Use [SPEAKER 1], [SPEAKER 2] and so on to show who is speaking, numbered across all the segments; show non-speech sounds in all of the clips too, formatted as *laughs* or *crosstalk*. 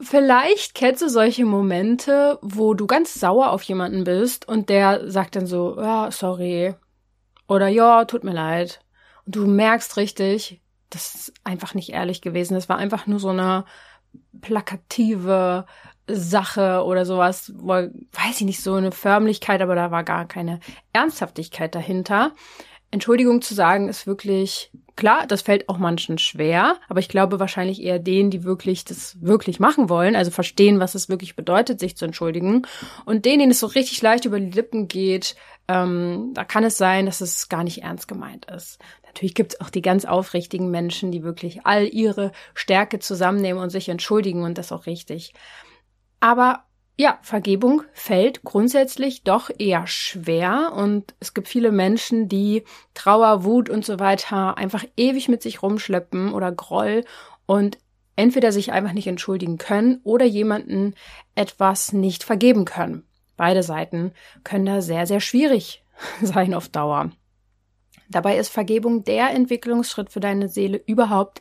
[SPEAKER 1] Vielleicht kennst du solche Momente, wo du ganz sauer auf jemanden bist und der sagt dann so, ja, sorry. Oder ja, tut mir leid. Und du merkst richtig, das ist einfach nicht ehrlich gewesen. Das war einfach nur so eine plakative Sache oder sowas, weiß ich nicht, so eine Förmlichkeit, aber da war gar keine Ernsthaftigkeit dahinter. Entschuldigung zu sagen ist wirklich klar, das fällt auch manchen schwer, aber ich glaube wahrscheinlich eher denen, die wirklich das wirklich machen wollen, also verstehen, was es wirklich bedeutet, sich zu entschuldigen. Und denen, denen es so richtig leicht über die Lippen geht, ähm, da kann es sein, dass es gar nicht ernst gemeint ist. Natürlich gibt es auch die ganz aufrichtigen Menschen, die wirklich all ihre Stärke zusammennehmen und sich entschuldigen und das auch richtig. Aber ja, Vergebung fällt grundsätzlich doch eher schwer und es gibt viele Menschen, die Trauer, Wut und so weiter einfach ewig mit sich rumschleppen oder Groll und entweder sich einfach nicht entschuldigen können oder jemanden etwas nicht vergeben können. Beide Seiten können da sehr, sehr schwierig *laughs* sein auf Dauer. Dabei ist Vergebung der Entwicklungsschritt für deine Seele überhaupt,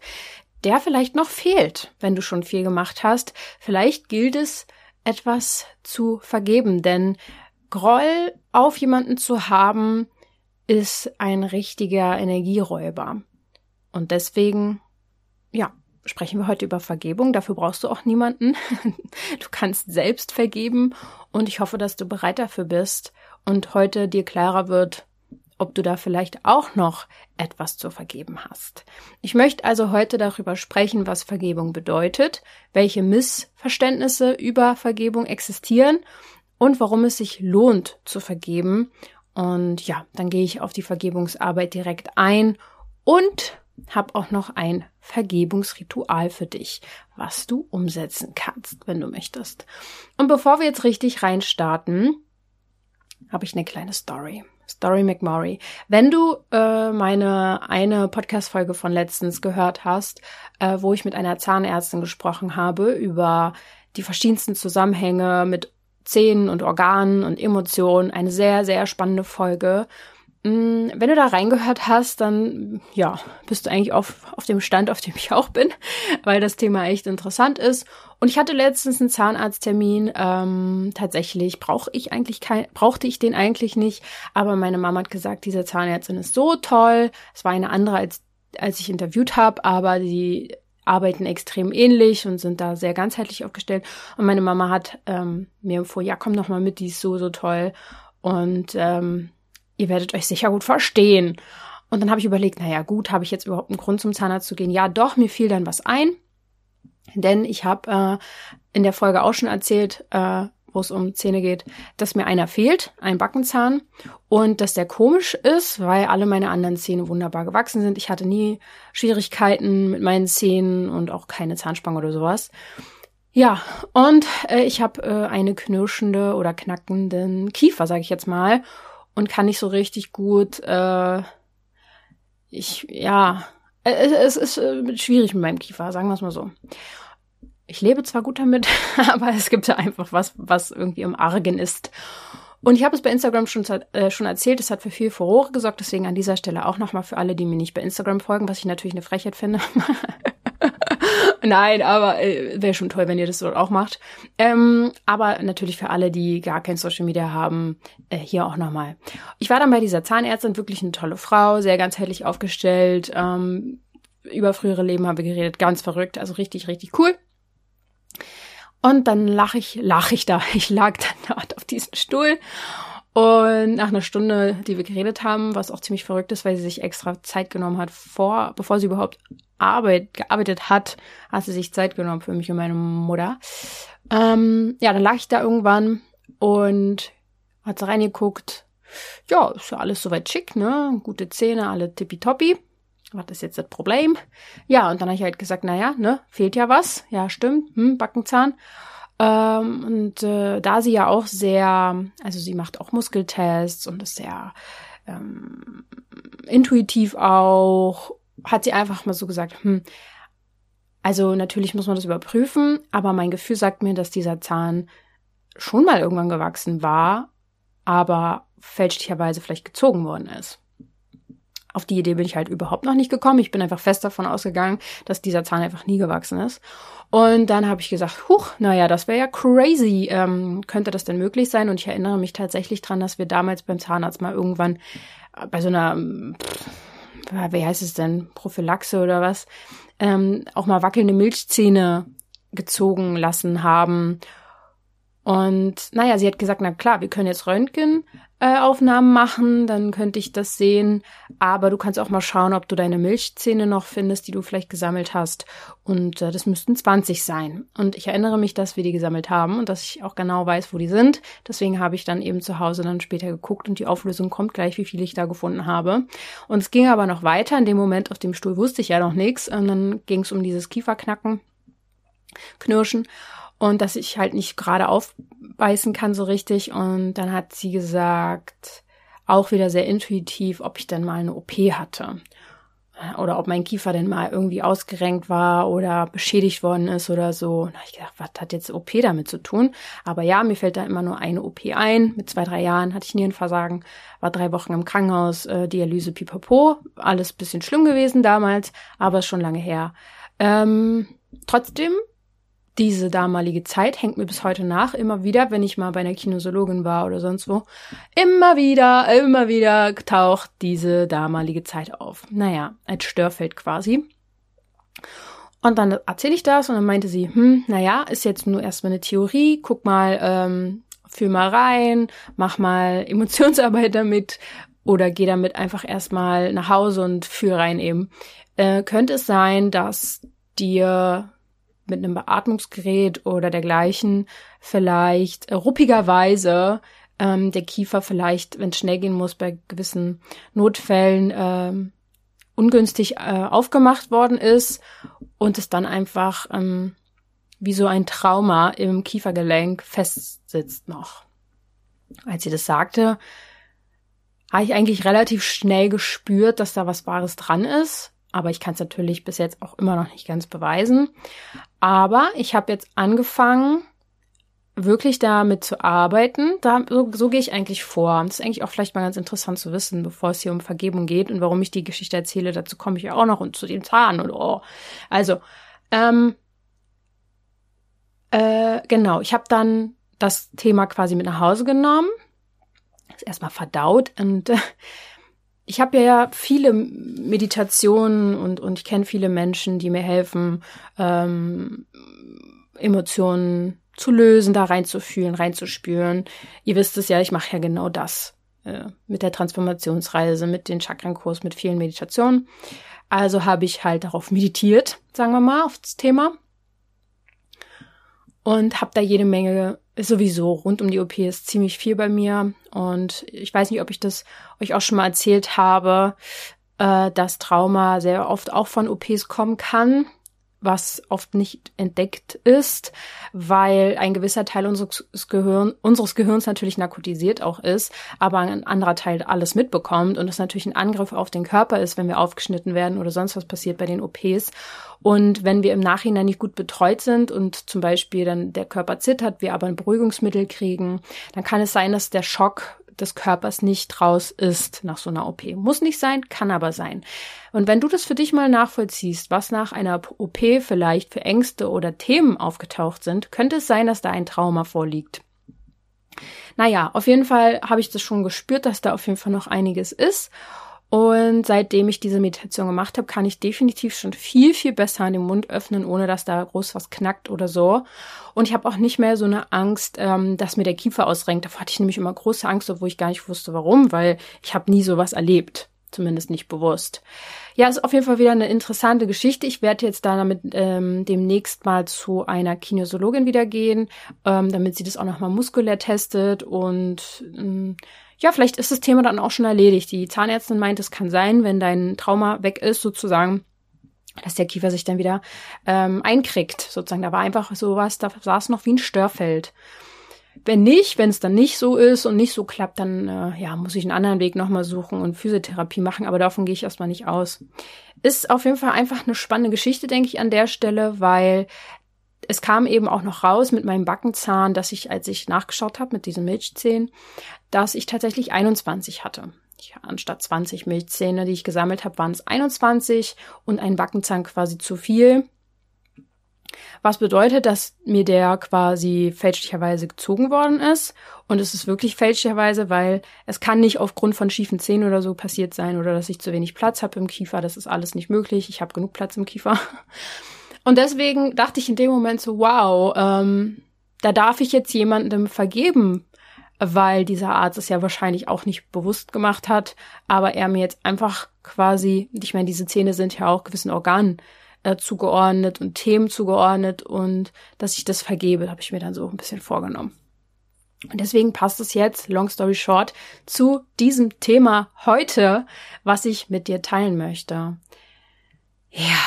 [SPEAKER 1] der vielleicht noch fehlt, wenn du schon viel gemacht hast. Vielleicht gilt es, etwas zu vergeben, denn Groll auf jemanden zu haben, ist ein richtiger Energieräuber. Und deswegen, ja, sprechen wir heute über Vergebung. Dafür brauchst du auch niemanden. *laughs* Du kannst selbst vergeben und ich hoffe, dass du bereit dafür bist und heute dir klarer wird, ob du da vielleicht auch noch etwas zu vergeben hast. Ich möchte also heute darüber sprechen, was Vergebung bedeutet, welche Missverständnisse über Vergebung existieren und warum es sich lohnt zu vergeben. Und ja, dann gehe ich auf die Vergebungsarbeit direkt ein und habe auch noch ein Vergebungsritual für dich, was du umsetzen kannst, wenn du möchtest. Und bevor wir jetzt richtig reinstarten, habe ich eine kleine Story. Story McMurray. Wenn du äh, meine eine Podcast-Folge von letztens gehört hast, äh, wo ich mit einer Zahnärztin gesprochen habe über die verschiedensten Zusammenhänge mit Zähnen und Organen und Emotionen, eine sehr, sehr spannende Folge. Mm, wenn du da reingehört hast, dann ja, bist du eigentlich auf, auf dem Stand, auf dem ich auch bin, *laughs* weil das Thema echt interessant ist. Und ich hatte letztens einen Zahnarzttermin. Ähm, tatsächlich brauche ich eigentlich kein, brauchte ich den eigentlich nicht, aber meine Mama hat gesagt, diese Zahnärztin ist so toll. Es war eine andere als als ich interviewt habe, aber die arbeiten extrem ähnlich und sind da sehr ganzheitlich aufgestellt. Und meine Mama hat ähm, mir empfohlen, ja, komm noch mal mit, die ist so, so toll. Und ähm, ihr werdet euch sicher gut verstehen. Und dann habe ich überlegt, naja gut, habe ich jetzt überhaupt einen Grund zum Zahnarzt zu gehen? Ja, doch, mir fiel dann was ein. Denn ich habe äh, in der Folge auch schon erzählt, äh, wo es um Zähne geht, dass mir einer fehlt, ein Backenzahn, und dass der komisch ist, weil alle meine anderen Zähne wunderbar gewachsen sind. Ich hatte nie Schwierigkeiten mit meinen Zähnen und auch keine Zahnspange oder sowas. Ja, und äh, ich habe äh, eine knirschende oder knackenden Kiefer, sage ich jetzt mal und kann nicht so richtig gut, äh, ich, ja, äh, es, es ist äh, schwierig mit meinem Kiefer, sagen wir es mal so. Ich lebe zwar gut damit, *laughs* aber es gibt ja einfach was, was irgendwie im Argen ist. Und ich habe es bei Instagram schon, äh, schon erzählt, es hat für viel Furore gesorgt, deswegen an dieser Stelle auch nochmal für alle, die mir nicht bei Instagram folgen, was ich natürlich eine Frechheit finde. *laughs* *laughs* Nein, aber äh, wäre schon toll, wenn ihr das dort auch macht. Ähm, aber natürlich für alle, die gar kein Social Media haben, äh, hier auch nochmal. Ich war dann bei dieser Zahnärztin, wirklich eine tolle Frau, sehr ganzheitlich aufgestellt. Ähm, über frühere Leben haben wir geredet, ganz verrückt, also richtig, richtig cool. Und dann lach ich, lach ich da. *laughs* Ich lag dann dort auf diesem Stuhl und nach einer Stunde, die wir geredet haben, was auch ziemlich verrückt ist, weil sie sich extra Zeit genommen hat, vor, bevor sie überhaupt Arbeit, gearbeitet hat, hat sie sich Zeit genommen für mich und meine Mutter. Ähm, ja, dann lag ich da irgendwann und hat sie reingeguckt. Ja, ist ja alles soweit schick, ne? Gute Zähne, alle tippitoppi. Was ist jetzt das Problem? Ja, und dann habe ich halt gesagt, naja, ne, fehlt ja was. Ja, stimmt, hm, Backenzahn. Ähm, und äh, da sie ja auch sehr, also sie macht auch Muskeltests und ist sehr ähm, intuitiv auch, hat sie einfach mal so gesagt, hm, also natürlich muss man das überprüfen, aber mein Gefühl sagt mir, dass dieser Zahn schon mal irgendwann gewachsen war, aber fälschlicherweise vielleicht gezogen worden ist. Auf die Idee bin ich halt überhaupt noch nicht gekommen. Ich bin einfach fest davon ausgegangen, dass dieser Zahn einfach nie gewachsen ist. Und dann habe ich gesagt, huch, naja, das wäre ja crazy. Ähm, könnte das denn möglich sein? Und ich erinnere mich tatsächlich dran, dass wir damals beim Zahnarzt mal irgendwann bei so einer, pff, wie heißt es denn, Prophylaxe oder was, ähm, auch mal wackelnde Milchzähne gezogen lassen haben. Und naja, sie hat gesagt, na klar, wir können jetzt Röntgenaufnahmen äh, machen, dann könnte ich das sehen. Aber du kannst auch mal schauen, ob du deine Milchzähne noch findest, die du vielleicht gesammelt hast. Und äh, das müssten 20 sein. Und ich erinnere mich, dass wir die gesammelt haben und dass ich auch genau weiß, wo die sind. Deswegen habe ich dann eben zu Hause dann später geguckt und die Auflösung kommt gleich, wie viel ich da gefunden habe. Und es ging aber noch weiter. In dem Moment auf dem Stuhl wusste ich ja noch nichts. Und dann ging es um dieses Kieferknacken, Knirschen und dass ich halt nicht gerade aufbeißen kann so richtig. Und dann hat sie gesagt, auch wieder sehr intuitiv, ob ich denn mal eine OP hatte. Oder ob mein Kiefer denn mal irgendwie ausgerenkt war oder beschädigt worden ist oder so. Da habe ich gedacht, was hat jetzt OP damit zu tun? Aber ja, mir fällt da immer nur eine OP ein. Mit zwei, drei Jahren hatte ich Nierenversagen, war drei Wochen im Krankenhaus, äh, Dialyse pipapo. Alles bisschen schlimm gewesen damals, aber schon lange her. Ähm, trotzdem diese damalige Zeit hängt mir bis heute nach, immer wieder, wenn ich mal bei einer Kinosologin war oder sonst wo. Immer wieder, immer wieder taucht diese damalige Zeit auf. Naja, als Störfeld quasi. Und dann erzähle ich das und dann meinte sie, hm, naja, ist jetzt nur erstmal eine Theorie, guck mal, ähm, fühl mal rein, mach mal *laughs* Emotionsarbeit damit oder geh damit einfach erstmal nach Hause und fühl rein eben. Äh, könnte es sein, dass dir mit einem Beatmungsgerät oder dergleichen vielleicht ruppigerweise ähm, der Kiefer vielleicht, wenn es schnell gehen muss, bei gewissen Notfällen ähm, ungünstig äh, aufgemacht worden ist und es dann einfach ähm, wie so ein Trauma im Kiefergelenk festsitzt noch. Als sie das sagte, habe ich eigentlich relativ schnell gespürt, dass da was Wahres dran ist. Aber ich kann es natürlich bis jetzt auch immer noch nicht ganz beweisen. Aber ich habe jetzt angefangen, wirklich damit zu arbeiten. Da, so, so gehe ich eigentlich vor. Das ist eigentlich auch vielleicht mal ganz interessant zu wissen, bevor es hier um Vergebung geht und warum ich die Geschichte erzähle. Dazu komme ich ja auch noch und zu den Zahn und oh. Also, ähm, äh, genau, ich habe dann das Thema quasi mit nach Hause genommen. Das erstmal verdaut und äh, *laughs* ich habe ja viele Meditationen und, und ich kenne viele Menschen, die mir helfen, ähm, Emotionen zu lösen, da reinzufühlen, reinzuspüren. Ihr wisst es ja, ich mache ja genau das äh, mit der Transformationsreise, mit den Chakrenkurs, mit vielen Meditationen. Also habe ich halt darauf meditiert, sagen wir mal, auf das Thema und habe da jede Menge sowieso rund um die OP ist ziemlich viel bei mir. Und ich weiß nicht, ob ich das euch auch schon mal erzählt habe, äh, dass Trauma sehr oft auch von OPs kommen kann was oft nicht entdeckt ist, weil ein gewisser Teil unseres, Gehirn, unseres Gehirns natürlich narkotisiert auch ist, aber ein anderer Teil alles mitbekommt und es natürlich ein Angriff auf den Körper ist, wenn wir aufgeschnitten werden oder sonst was passiert bei den OPs. Und wenn wir im Nachhinein nicht gut betreut sind und zum Beispiel dann der Körper zittert, wir aber ein Beruhigungsmittel kriegen, dann kann es sein, dass der Schock des Körpers nicht raus ist nach so einer OP. Muss nicht sein, kann aber sein. Und wenn du das für dich mal nachvollziehst, was nach einer OP vielleicht für Ängste oder Themen aufgetaucht sind, könnte es sein, dass da ein Trauma vorliegt. Naja, auf jeden Fall habe ich das schon gespürt, dass da auf jeden Fall noch einiges ist. Und seitdem ich diese Meditation gemacht habe, kann ich definitiv schon viel, viel besser den Mund öffnen, ohne dass da groß was knackt oder so. Und ich habe auch nicht mehr so eine Angst, ähm, dass mir der Kiefer ausrenkt. Davor hatte ich nämlich immer große Angst, obwohl ich gar nicht wusste, warum, weil ich habe nie sowas erlebt. Zumindest nicht bewusst. Ja, ist auf jeden Fall wieder eine interessante Geschichte. Ich werde jetzt da damit ähm, demnächst mal zu einer Kinesiologin wieder gehen, ähm, damit sie das auch nochmal muskulär testet und ähm, ja, vielleicht ist das Thema dann auch schon erledigt. Die Zahnärztin meint, es kann sein, wenn dein Trauma weg ist, sozusagen, dass der Kiefer sich dann wieder ähm, einkriegt, sozusagen. Da war einfach sowas, da saß noch wie ein Störfeld. Wenn nicht, wenn es dann nicht so ist und nicht so klappt, dann äh, ja, muss ich einen anderen Weg nochmal suchen und Physiotherapie machen, aber davon gehe ich erstmal nicht aus. Ist auf jeden Fall einfach eine spannende Geschichte, denke ich, an der Stelle, weil es kam eben auch noch raus mit meinem Backenzahn, dass ich, als ich nachgeschaut habe mit diesen Milchzähnen, dass ich tatsächlich 21 hatte. Ich, anstatt 20 Milchzähne, die ich gesammelt habe, waren es 21 und ein Backenzahn quasi zu viel. Was bedeutet, dass mir der quasi fälschlicherweise gezogen worden ist. Und es ist wirklich fälschlicherweise, weil es kann nicht aufgrund von schiefen Zähnen oder so passiert sein oder dass ich zu wenig Platz habe im Kiefer. Das ist alles nicht möglich. Ich habe genug Platz im Kiefer. Und deswegen dachte ich in dem Moment so, wow, ähm, da darf ich jetzt jemandem vergeben, weil dieser Arzt es ja wahrscheinlich auch nicht bewusst gemacht hat, aber er mir jetzt einfach quasi, ich meine, diese Zähne sind ja auch gewissen Organen äh, zugeordnet und Themen zugeordnet und dass ich das vergebe, habe ich mir dann so ein bisschen vorgenommen. Und deswegen passt es jetzt, long story short, zu diesem Thema heute, was ich mit dir teilen möchte. Ja,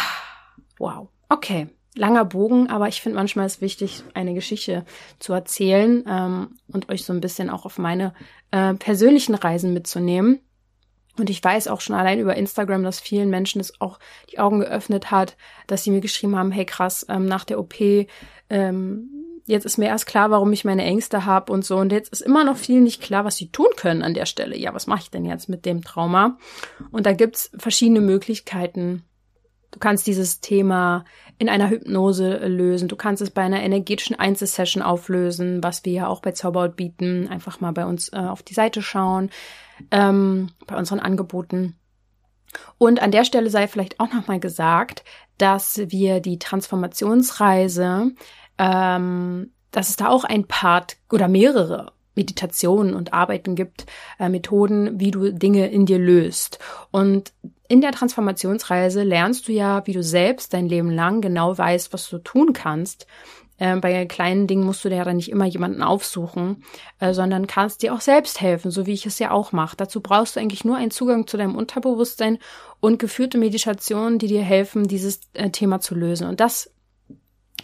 [SPEAKER 1] wow. Okay, langer Bogen, aber ich finde manchmal ist wichtig, eine Geschichte zu erzählen ähm, und euch so ein bisschen auch auf meine äh, persönlichen Reisen mitzunehmen. Und ich weiß auch schon allein über Instagram, dass vielen Menschen es auch die Augen geöffnet hat, dass sie mir geschrieben haben, hey krass, ähm, nach der OP, ähm, jetzt ist mir erst klar, warum ich meine Ängste habe und so. Und jetzt ist immer noch viel nicht klar, was sie tun können an der Stelle. Ja, was mache ich denn jetzt mit dem Trauma? Und da gibt's verschiedene Möglichkeiten, Du kannst dieses Thema in einer Hypnose lösen. Du kannst es bei einer energetischen Einzelsession auflösen, was wir ja auch bei Zauberhaut bieten. Einfach mal bei uns äh, auf die Seite schauen, ähm, bei unseren Angeboten. Und an der Stelle sei vielleicht auch nochmal gesagt, dass wir die Transformationsreise, ähm, dass es da auch ein Part oder mehrere Meditationen und Arbeiten gibt, äh, Methoden, wie du Dinge in dir löst. Und in der Transformationsreise lernst du ja, wie du selbst dein Leben lang genau weißt, was du tun kannst. Äh, bei kleinen Dingen musst du dir ja dann nicht immer jemanden aufsuchen, äh, sondern kannst dir auch selbst helfen, so wie ich es ja auch mache. Dazu brauchst du eigentlich nur einen Zugang zu deinem Unterbewusstsein und geführte Meditationen, die dir helfen, dieses äh, Thema zu lösen. Und das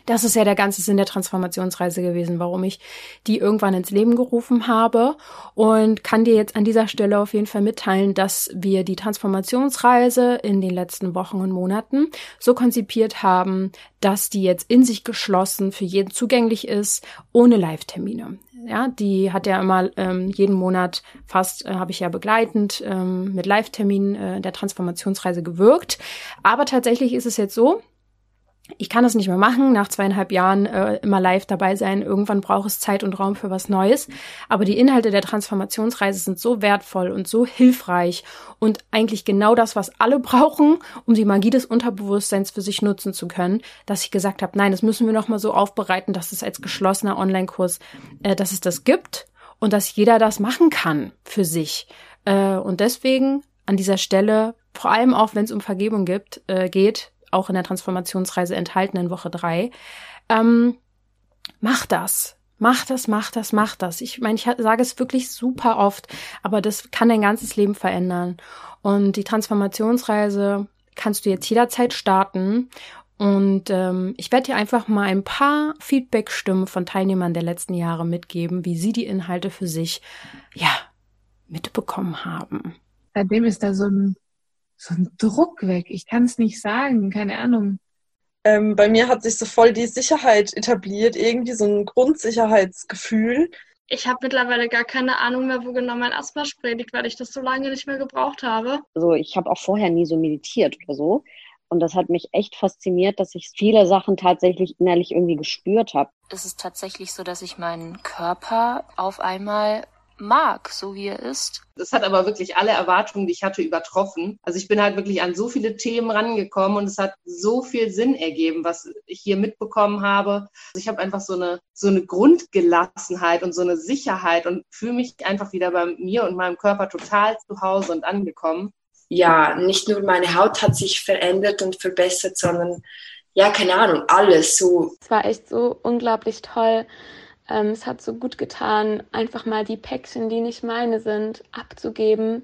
[SPEAKER 1] das ist ja der ganze Sinn der Transformationsreise gewesen, warum ich die irgendwann ins Leben gerufen habe und kann dir jetzt an dieser Stelle auf jeden Fall mitteilen, dass wir die Transformationsreise in den letzten Wochen und Monaten so konzipiert haben, dass die jetzt in sich geschlossen für jeden zugänglich ist, ohne Live-Termine. Ja, die hat ja immer ähm, jeden Monat fast, äh, habe ich ja begleitend ähm, mit Live-Terminen äh, der Transformationsreise gewirkt. Aber tatsächlich ist es jetzt so, ich kann das nicht mehr machen, nach zweieinhalb Jahren äh, immer live dabei sein. Irgendwann braucht es Zeit und Raum für was Neues. Aber die Inhalte der Transformationsreise sind so wertvoll und so hilfreich und eigentlich genau das, was alle *laughs* brauchen, um die Magie des Unterbewusstseins für sich nutzen zu können, dass ich gesagt habe, nein, das müssen wir nochmal so aufbereiten, dass es als geschlossener Online-Kurs, äh, dass es das gibt und dass jeder das machen kann für sich. Äh, und deswegen an dieser Stelle, vor allem auch wenn es um Vergebung gibt, äh, geht, auch in der Transformationsreise enthalten in Woche drei. Ähm, mach das. Mach das, mach das, mach das. Ich meine, ich sage es wirklich super oft, aber das kann dein ganzes Leben verändern. Und die Transformationsreise kannst du jetzt jederzeit starten. Und ähm, ich werde dir einfach mal ein paar Feedback-Stimmen von Teilnehmern der letzten Jahre mitgeben, wie sie die Inhalte für sich ja mitbekommen haben.
[SPEAKER 2] Seitdem ist da so ein so ein Druck weg. Ich kann es nicht sagen, keine Ahnung.
[SPEAKER 3] Ähm, bei mir hat sich so voll die Sicherheit etabliert, irgendwie so ein Grundsicherheitsgefühl.
[SPEAKER 4] Ich habe mittlerweile gar keine Ahnung mehr, wo genau mein Asthma-Spray liegt, weil ich das so lange nicht mehr gebraucht habe.
[SPEAKER 5] Also ich habe auch vorher nie so meditiert oder so. Und das hat mich echt fasziniert, dass ich viele Sachen tatsächlich innerlich irgendwie gespürt habe.
[SPEAKER 6] Es ist tatsächlich so, dass ich meinen Körper auf einmal mag, so wie er ist.
[SPEAKER 7] Das hat aber wirklich alle Erwartungen, die ich hatte, übertroffen. Also ich bin halt wirklich an so viele Themen rangekommen und es hat so viel Sinn ergeben, was ich hier mitbekommen habe. Also ich habe einfach so eine, so eine Grundgelassenheit und so eine Sicherheit und fühle mich einfach wieder bei mir und meinem Körper total zu Hause und angekommen.
[SPEAKER 8] Ja, nicht nur meine Haut hat sich verändert und verbessert, sondern ja, keine Ahnung, alles so.
[SPEAKER 9] Es war echt so unglaublich toll ähm, es hat so gut getan, einfach mal die Päckchen, die nicht meine sind, abzugeben.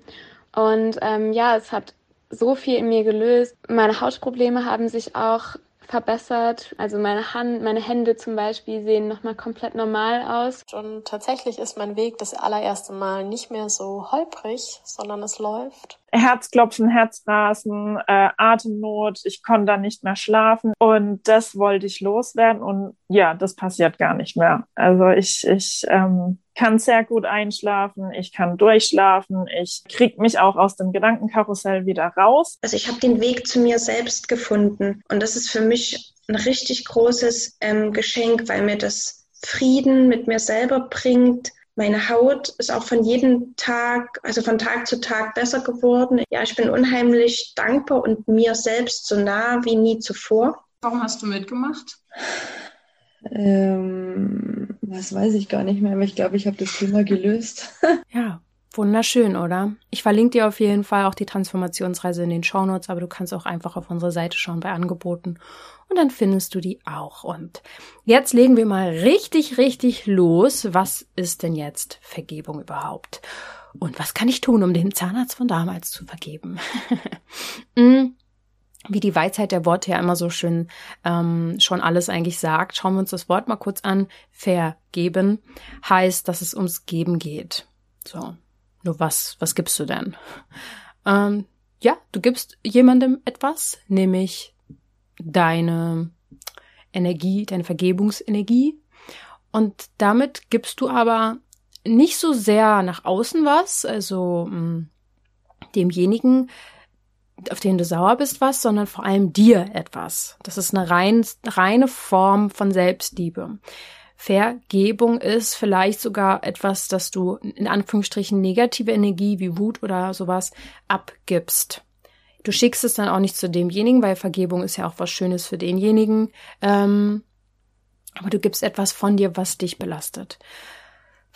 [SPEAKER 9] Und ähm, ja, es hat so viel in mir gelöst. Meine Hautprobleme haben sich auch verbessert. Also meine Hand, meine Hände zum Beispiel sehen nochmal komplett normal aus.
[SPEAKER 10] Und tatsächlich ist mein Weg das allererste Mal nicht mehr so holprig, sondern es läuft.
[SPEAKER 11] Herzklopfen, Herzrasen, äh, Atemnot, ich konnte dann nicht mehr schlafen und das wollte ich loswerden und ja, das passiert gar nicht mehr. Also ich, ich ähm, kann sehr gut einschlafen, ich kann durchschlafen, ich krieg mich auch aus dem Gedankenkarussell wieder raus.
[SPEAKER 12] Also ich habe den Weg zu mir selbst gefunden und das ist für mich ein richtig großes ähm, Geschenk, weil mir das Frieden mit mir selber bringt. Meine Haut ist auch von jedem Tag, also von Tag zu Tag besser geworden. Ja, ich bin unheimlich dankbar und mir selbst so nah wie nie zuvor.
[SPEAKER 13] Warum hast du mitgemacht?
[SPEAKER 2] Ähm, das weiß ich gar nicht mehr, aber ich glaube, ich habe das Thema gelöst. *laughs*
[SPEAKER 1] ja, wunderschön, oder? Ich verlinke dir auf jeden Fall auch die Transformationsreise in den Shownotes, aber du kannst auch einfach auf unsere Seite schauen bei Angeboten und dann findest du die auch. Und jetzt legen wir mal richtig, richtig los. Was ist denn jetzt Vergebung überhaupt? Und was kann ich tun, um den Zahnarzt von damals zu vergeben? *laughs* Wie die Weisheit der Worte ja immer so schön ähm, schon alles eigentlich sagt, schauen wir uns das Wort mal kurz an. Vergeben heißt, dass es ums Geben geht. So, nur was, was gibst du denn? Ähm, ja, du gibst jemandem etwas, nämlich deine Energie, deine Vergebungsenergie. Und damit gibst du aber nicht so sehr nach außen was, also mh, mm, demjenigen, auf den du sauer bist, was, sondern vor allem dir etwas. Das ist eine rein, reine Form von Selbstliebe. Vergebung ist vielleicht sogar etwas, dass du in Anführungsstrichen negative Energie wie Wut oder sowas abgibst. Du schickst es dann auch nicht zu demjenigen, weil Vergebung ist ja auch was Schönes für denjenigen. Ähm, aber du gibst etwas von dir, was dich belastet.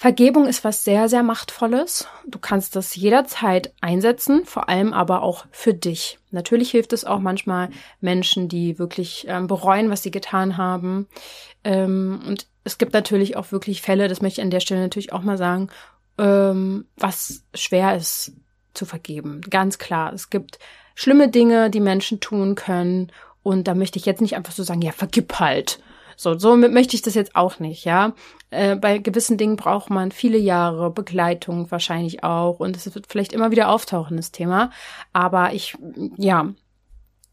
[SPEAKER 1] Vergebung ist was sehr, sehr Machtvolles. Du kannst das jederzeit einsetzen, vor allem aber auch für dich. Natürlich hilft es auch manchmal Menschen, die wirklich ähm, bereuen, was sie getan haben. Ähm, und es gibt natürlich auch wirklich Fälle, das möchte ich an der Stelle natürlich auch mal sagen, ähm, was schwer ist zu vergeben. Ganz klar. Es gibt schlimme Dinge, die Menschen tun können. Und da möchte ich jetzt nicht einfach so sagen, ja, vergib halt. So, so möchte ich das jetzt auch nicht, ja. Äh, bei gewissen Dingen braucht man viele Jahre Begleitung wahrscheinlich auch und es wird vielleicht immer wieder auftauchen, das Thema. Aber ich, ja,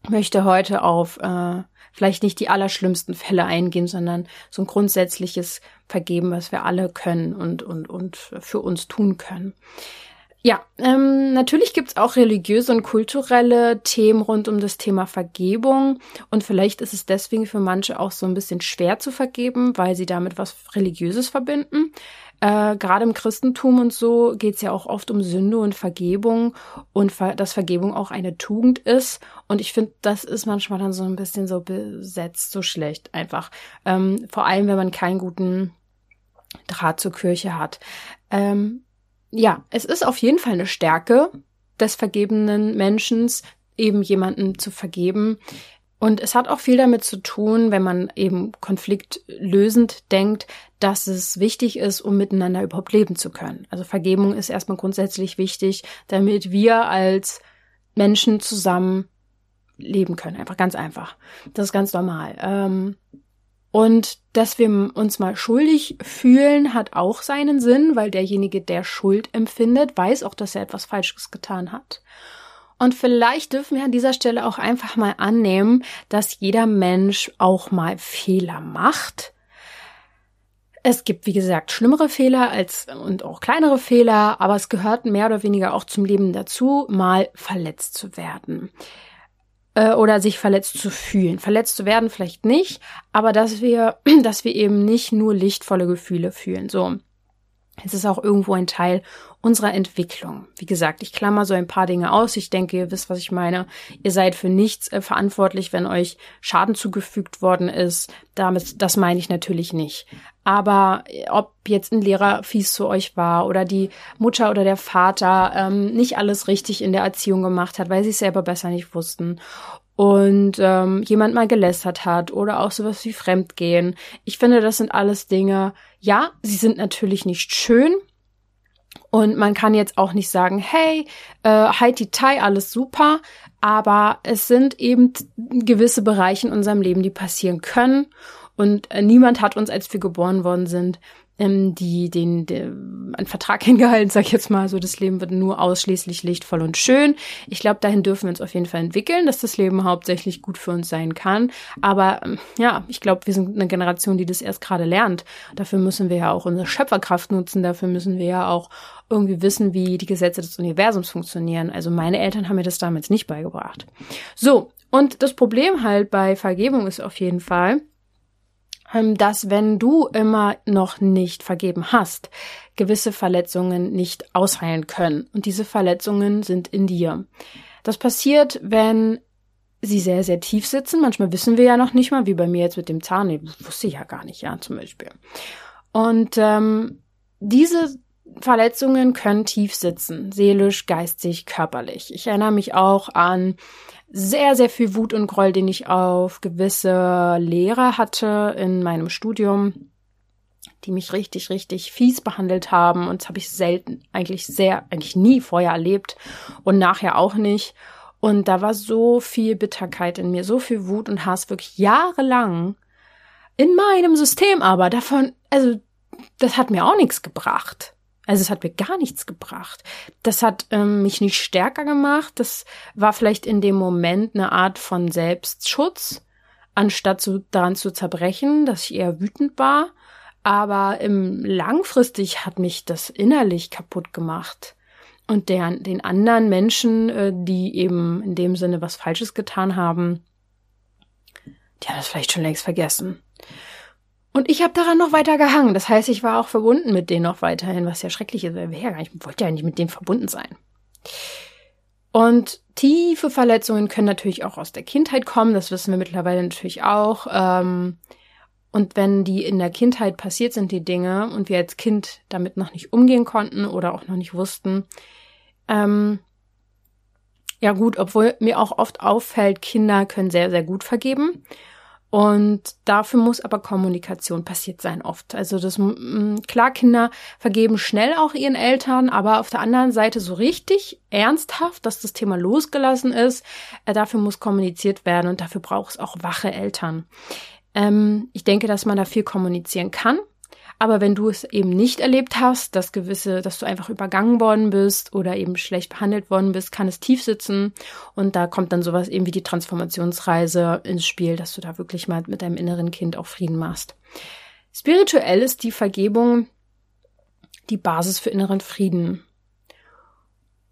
[SPEAKER 1] möchte heute auf äh, vielleicht nicht die allerschlimmsten Fälle eingehen, sondern so ein grundsätzliches Vergeben, was wir alle können und, und, und für uns tun können. Ja, ähm, natürlich gibt's auch religiöse und kulturelle Themen rund um das Thema Vergebung. Und vielleicht ist es deswegen für manche auch so ein bisschen schwer zu vergeben, weil sie damit was Religiöses verbinden. Äh, Gerade im Christentum und so geht's ja auch oft um Sünde und Vergebung und ver dass Vergebung auch eine Tugend ist. Und ich finde, das ist manchmal dann so ein bisschen so besetzt, so schlecht einfach. Ähm, vor allem, wenn man keinen guten Draht zur Kirche hat. Ähm, ja, es ist auf jeden Fall eine Stärke des vergebenen Menschen, eben jemanden zu vergeben. Und es hat auch viel damit zu tun, wenn man eben konfliktlösend denkt, dass es wichtig ist, um miteinander überhaupt leben zu können. Also Vergebung ist erstmal grundsätzlich wichtig, damit wir als Menschen zusammen leben können. Einfach ganz einfach. Das ist ganz normal. Ähm, und dass wir uns mal schuldig fühlen, hat auch seinen Sinn, weil derjenige, der Schuld empfindet, weiß auch, dass er etwas Falsches getan hat. Und vielleicht dürfen wir an dieser Stelle auch einfach mal annehmen, dass jeder Mensch auch mal Fehler macht. Es gibt, wie gesagt, schlimmere Fehler als und auch kleinere Fehler, aber es gehört mehr oder weniger auch zum Leben dazu, mal verletzt zu werden äh, oder sich verletzt zu fühlen. Verletzt zu werden vielleicht nicht, aber dass wir, *clears throat* dass wir eben nicht nur lichtvolle Gefühle fühlen. So. Es ist auch irgendwo ein Teil unserer Entwicklung. Wie gesagt, ich klammer so ein paar Dinge aus. Ich denke, ihr wisst, was ich meine. Ihr seid für nichts äh, verantwortlich, wenn euch Schaden zugefügt worden ist. Damit, das meine ich natürlich nicht. Aber äh, ob jetzt ein Lehrer fies zu euch war oder die Mutter oder der Vater ähm, nicht alles richtig in der Erziehung gemacht hat, weil sie es selber besser nicht wussten und ähm, jemand mal gelästert hat oder auch sowas wie Fremdgehen. Ich finde, das sind alles Dinge, ja, sie sind natürlich nicht schön Und man kann jetzt auch nicht sagen, hey, äh, Heidi Tai, alles super, aber es sind eben gewisse Bereiche in unserem Leben, die passieren können. Und äh, niemand hat uns, als wir geboren worden sind, ähm, die den, den einen Vertrag *laughs* hingehalten, sag ich jetzt mal so, das Leben wird nur ausschließlich lichtvoll und schön. Ich glaube, dahin dürfen wir uns auf jeden Fall entwickeln, dass das Leben hauptsächlich gut für uns sein kann. Aber ähm, ja, ich glaube, wir sind eine Generation, die das erst gerade lernt. Dafür müssen wir ja auch unsere Schöpferkraft nutzen, dafür müssen wir ja auch irgendwie wissen, wie die Gesetze des Universums funktionieren. Also meine Eltern haben mir das damals nicht beigebracht. So, und das Problem halt bei Vergebung ist auf jeden Fall, dass wenn du immer noch nicht vergeben hast, gewisse Verletzungen nicht ausheilen können. Und diese Verletzungen sind in dir. Das passiert, wenn sie sehr, sehr tief sitzen. Manchmal wissen wir ja noch nicht mal, wie bei mir jetzt mit dem Zahn. Nee, wusste ich ja gar nicht, ja, zum Beispiel. Und ähm, diese Verletzungen können tief sitzen, seelisch, geistig, körperlich. Ich erinnere mich auch an sehr, sehr viel Wut und Groll, den ich auf gewisse Lehrer hatte in meinem Studium, die mich richtig, richtig fies behandelt haben. Und das habe ich selten, eigentlich sehr, eigentlich nie vorher erlebt und nachher auch nicht. Und da war so viel Bitterkeit in mir, so viel Wut und Hass, wirklich jahrelang in meinem System aber davon, also das hat mir auch nichts gebracht. Also es hat mir gar nichts gebracht. Das hat ähm, mich nicht stärker gemacht. Das war vielleicht in dem Moment eine Art von Selbstschutz, anstatt zu, daran zu zerbrechen, dass ich eher wütend war. Aber im langfristig hat mich das innerlich kaputt gemacht. Und der, den anderen Menschen, äh, die eben in dem Sinne was Falsches getan haben, die haben das vielleicht schon längst vergessen. Und ich habe daran noch weiter gehangen. Das heißt, ich war auch verbunden mit denen noch weiterhin, was ja schrecklich ist. Ich wollte ja nicht mit denen verbunden sein. Und tiefe Verletzungen können natürlich auch aus der Kindheit kommen. Das wissen wir mittlerweile natürlich auch. Ähm, und wenn die in der Kindheit passiert sind, die Dinge, und wir als Kind damit noch nicht umgehen konnten oder auch noch nicht wussten, ähm, ja gut, obwohl mir auch oft auffällt, Kinder können sehr, sehr gut vergeben. Und dafür muss aber Kommunikation passiert sein oft. Also das klar, Kinder vergeben schnell auch ihren Eltern, aber auf der anderen Seite so richtig ernsthaft, dass das Thema losgelassen ist, äh, dafür muss kommuniziert werden und dafür braucht es auch wache Eltern. Ähm, ich denke, dass man da viel kommunizieren kann. Aber wenn du es eben nicht erlebt hast, dass gewisse, dass du einfach übergangen worden bist oder eben schlecht behandelt worden bist, kann es tief sitzen. Und da kommt dann sowas eben wie die Transformationsreise ins Spiel, dass du da wirklich mal mit deinem inneren Kind auch Frieden machst. Spirituell ist die Vergebung die Basis für inneren Frieden.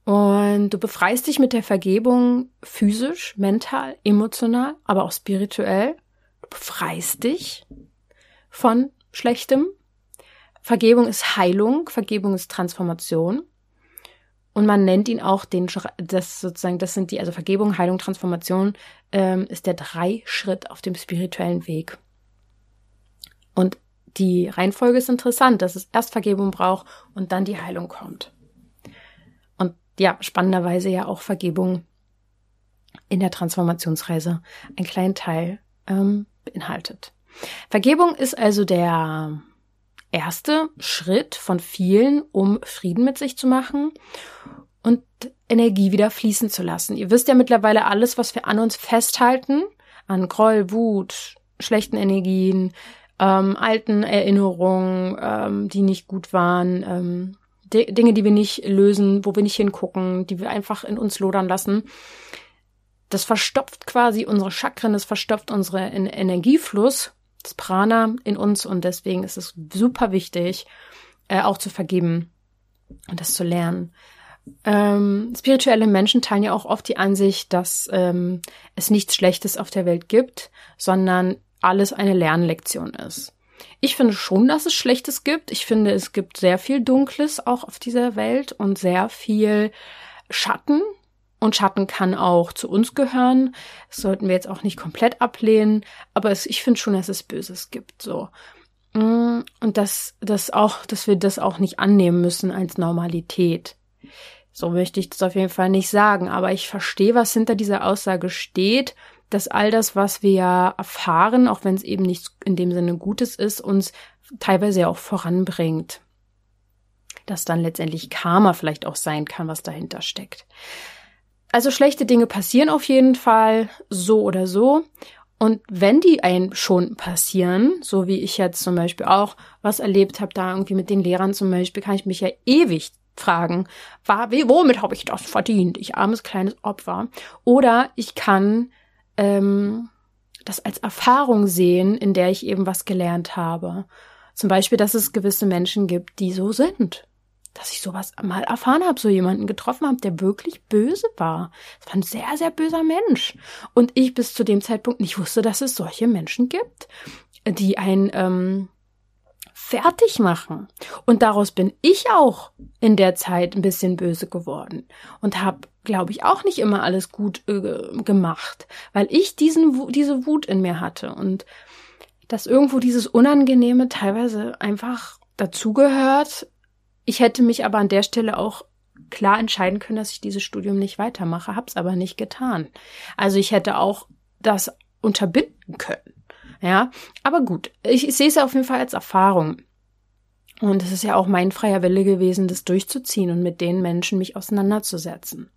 [SPEAKER 1] Und du befreist dich mit der Vergebung physisch, mental, emotional, aber auch spirituell. Du befreist dich von Schlechtem, Vergebung ist Heilung, Vergebung ist Transformation. Und man nennt ihn auch den, das sozusagen, das sind die, also Vergebung, Heilung, Transformation, ähm, ist der Drei-Schritt auf dem spirituellen Weg. Und die Reihenfolge ist interessant, dass es erst Vergebung braucht und dann die Heilung kommt. Und ja, spannenderweise ja auch Vergebung in der Transformationsreise einen kleinen Teil ähm, beinhaltet. Vergebung ist also der erste Schritt von vielen, um Frieden mit sich zu machen und Energie wieder fließen zu lassen. Ihr wisst ja mittlerweile alles, was wir an uns festhalten, an Groll, Wut, schlechten Energien, ähm, alten Erinnerungen, ähm, die nicht gut waren, ähm, Dinge, die wir nicht lösen, wo wir nicht hingucken, die wir einfach in uns lodern lassen. Das verstopft quasi unsere Chakren, das verstopft unseren Energiefluss das Prana in uns und deswegen ist es super wichtig, äh, auch zu vergeben und das zu lernen. Ähm, spirituelle Menschen teilen ja auch oft die Ansicht, dass ähm, es nichts Schlechtes auf der Welt gibt, sondern alles eine Lernlektion ist. Ich finde schon, dass es Schlechtes gibt. Ich finde, es gibt sehr viel Dunkles auch auf dieser Welt und sehr viel Schatten, und Schatten kann auch zu uns gehören. Das sollten wir jetzt auch nicht komplett ablehnen. Aber es, ich finde schon, dass es Böses gibt, so. Mm, und dass, dass auch, dass wir das auch nicht annehmen müssen als Normalität. So möchte ich das auf jeden Fall nicht sagen. Aber ich verstehe, was hinter dieser Aussage steht, dass all das, was wir erfahren, auch wenn es eben nicht in dem Sinne Gutes ist, uns teilweise auch voranbringt. das dann letztendlich Karma vielleicht auch sein kann, was dahinter steckt. Also schlechte Dinge passieren auf jeden Fall, so oder so. Und wenn die einem schon passieren, so wie ich jetzt zum Beispiel auch was erlebt habe, da irgendwie mit den Lehrern zum Beispiel, kann ich mich ja ewig fragen, war, wie, womit habe ich das verdient? Ich armes kleines Opfer. Oder ich kann ähm, das als Erfahrung sehen, in der ich eben was gelernt habe. Zum Beispiel, dass es gewisse Menschen gibt, die so sind. Dass ich sowas mal erfahren habe, so jemanden getroffen habe, der wirklich böse war. Das war ein sehr, sehr böser Mensch. Und ich bis zu dem Zeitpunkt nicht wusste, dass es solche Menschen gibt, die ein ähm, fertig machen. Und daraus bin ich auch in der Zeit ein bisschen böse geworden und habe, glaube ich, auch nicht immer alles gut äh, gemacht, weil ich diesen diese Wut in mir hatte und dass irgendwo dieses Unangenehme teilweise einfach dazugehört. Ich hätte mich aber an der Stelle auch klar entscheiden können, dass ich dieses Studium nicht weitermache, hab's aber nicht getan. Also ich hätte auch das unterbinden können. Ja, aber gut, ich, ich sehe es auf jeden Fall als Erfahrung. Und es ist ja auch mein freier Wille gewesen, das durchzuziehen und mit den Menschen mich auseinanderzusetzen.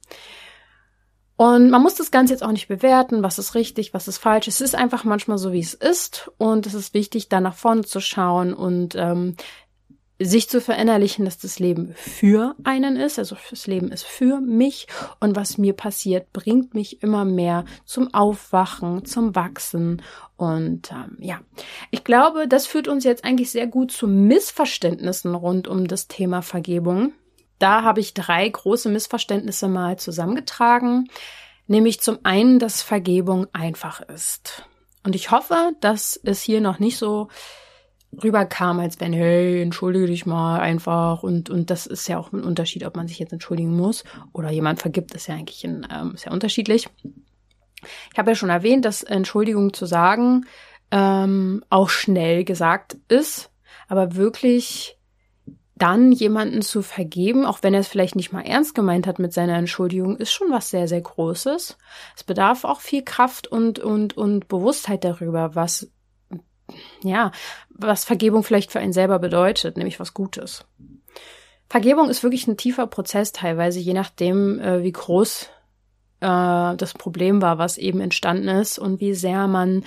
[SPEAKER 1] Und man muss das Ganze jetzt auch nicht bewerten, was ist richtig, was ist falsch. Es ist einfach manchmal so, wie es ist. Und es ist wichtig, da nach vorne zu schauen und ähm, sich zu verinnerlichen, dass das Leben für einen ist, also das Leben ist für mich und was mir passiert, bringt mich immer mehr zum Aufwachen, zum Wachsen und ähm, ja, ich glaube, das führt uns jetzt eigentlich sehr gut zu Missverständnissen rund um das Thema Vergebung. Da habe ich drei große Missverständnisse mal zusammengetragen, nämlich zum einen, dass Vergebung einfach ist. Und ich hoffe, dass es hier noch nicht so rüberkam, als wenn, hey, entschuldige dich mal einfach. Und, und das ist ja auch ein Unterschied, ob man sich jetzt entschuldigen muss oder jemand vergibt, ist ja eigentlich ein, ähm, ist ja unterschiedlich. Ich habe ja schon erwähnt, dass Entschuldigung zu sagen ähm, auch schnell gesagt ist, aber wirklich dann jemanden zu vergeben, auch wenn er es vielleicht nicht mal ernst gemeint hat mit seiner Entschuldigung, ist schon was sehr, sehr Großes. Es bedarf auch viel Kraft und, und, und Bewusstheit darüber, was ja, was Vergebung vielleicht für einen selber bedeutet, nämlich was Gutes. Vergebung ist wirklich ein tiefer Prozess teilweise, je nachdem, äh, wie groß äh, das Problem war, was eben entstanden ist und wie sehr man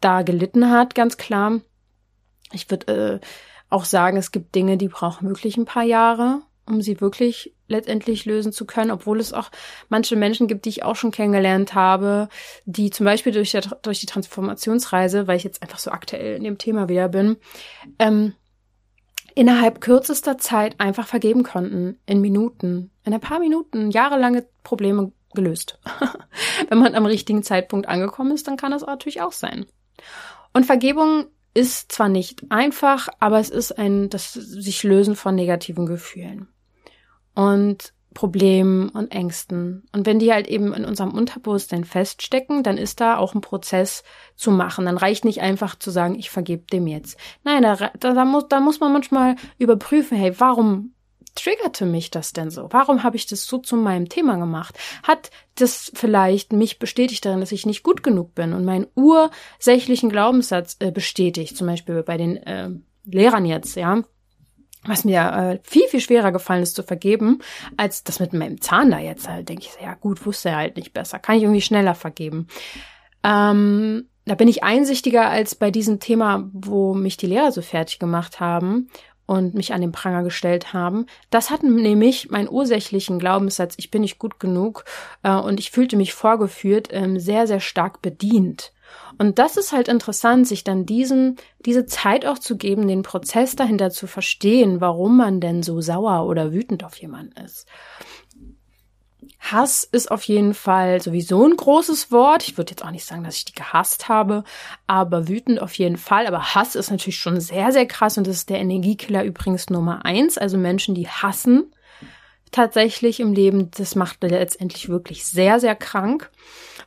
[SPEAKER 1] da gelitten hat, ganz klar. Ich würde äh, auch sagen, es gibt Dinge, die brauchen wirklich ein paar Jahre, um sie wirklich letztendlich lösen zu können, obwohl es auch manche Menschen gibt, die ich auch schon kennengelernt habe, die zum Beispiel durch, der, durch die Transformationsreise, weil ich jetzt einfach so aktuell in dem Thema wieder bin, ähm, innerhalb kürzester Zeit einfach vergeben konnten, in Minuten, in ein paar Minuten, jahrelange Probleme gelöst. *laughs* Wenn man am richtigen Zeitpunkt angekommen ist, dann kann das natürlich auch sein. Und Vergebung ist zwar nicht einfach, aber es ist ein das sich lösen von negativen Gefühlen und Problemen und Ängsten. Und wenn die halt eben in unserem Unterbewusstsein feststecken, dann ist da auch ein Prozess zu machen. Dann reicht nicht einfach zu sagen, ich vergebe dem jetzt. Nein, da, da, da, muss, da muss man manchmal überprüfen, hey, warum triggerte mich das denn so? Warum habe ich das so zu meinem Thema gemacht? Hat das vielleicht mich bestätigt darin, dass ich nicht gut genug bin und meinen ursächlichen Glaubenssatz äh, bestätigt, zum Beispiel bei den äh, Lehrern jetzt, ja? Was mir äh, viel, viel schwerer gefallen ist zu vergeben, als das mit meinem Zahn da jetzt halt, denke ich, ja gut, wusste er halt nicht besser, kann ich irgendwie schneller vergeben. Ähm, da bin ich einsichtiger als bei diesem Thema, wo mich die Lehrer so fertig gemacht haben und mich an den Pranger gestellt haben. Das hat nämlich meinen ursächlichen Glaubenssatz, ich bin nicht gut genug äh, und ich fühlte mich vorgeführt, ähm, sehr, sehr stark bedient. Und das ist halt interessant, sich dann diesen, diese Zeit auch zu geben, den Prozess dahinter zu verstehen, warum man denn so sauer oder wütend auf jemanden ist. Hass ist auf jeden Fall sowieso ein großes Wort. Ich würde jetzt auch nicht sagen, dass ich die gehasst habe, aber wütend auf jeden Fall. Aber Hass ist natürlich schon sehr, sehr krass und das ist der Energiekiller übrigens Nummer eins. Also Menschen, die hassen tatsächlich im Leben, das macht letztendlich wirklich sehr, sehr krank.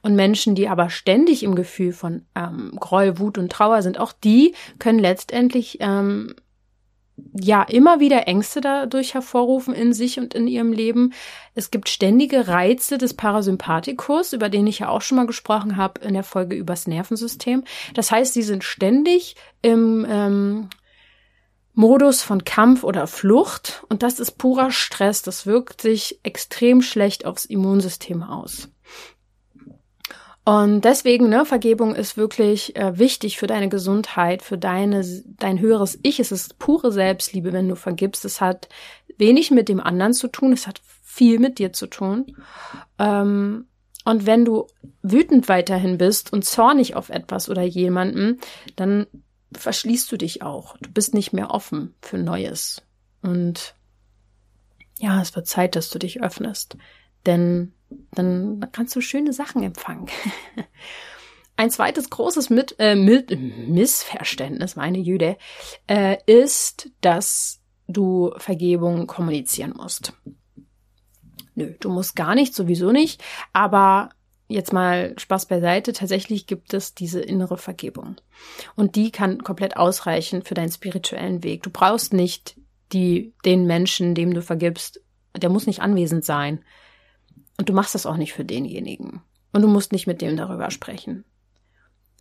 [SPEAKER 1] Und Menschen, die aber ständig im Gefühl von ähm, Groll, Wut und Trauer sind, auch die können letztendlich ähm, ja immer wieder Ängste dadurch hervorrufen in sich und in ihrem Leben. Es gibt ständige Reize des Parasympathikus, über den ich ja auch schon mal gesprochen habe in der Folge übers Nervensystem. Das heißt, sie sind ständig im ähm, Modus von Kampf oder Flucht und das ist purer Stress. Das wirkt sich extrem schlecht aufs Immunsystem aus. Und deswegen, ne, Vergebung ist wirklich äh, wichtig für deine Gesundheit, für deine, dein höheres Ich. Es ist pure Selbstliebe, wenn du vergibst. Es hat wenig mit dem anderen zu tun. Es hat viel mit dir zu tun. Ähm, und wenn du wütend weiterhin bist und zornig auf etwas oder jemanden, dann verschließt du dich auch. Du bist nicht mehr offen für Neues. Und ja, es wird Zeit, dass du dich öffnest. Denn dann kannst du schöne Sachen empfangen. *laughs* Ein zweites großes Mit, äh, Mit, Missverständnis, meine Jüde, äh, ist, dass du Vergebung kommunizieren musst. Nö, du musst gar nicht, sowieso nicht, aber jetzt mal Spaß beiseite, tatsächlich gibt es diese innere Vergebung. Und die kann komplett ausreichen für deinen spirituellen Weg. Du brauchst nicht die, den Menschen, dem du vergibst, der muss nicht anwesend sein. Und du machst das auch nicht für denjenigen. Und du musst nicht mit dem darüber sprechen.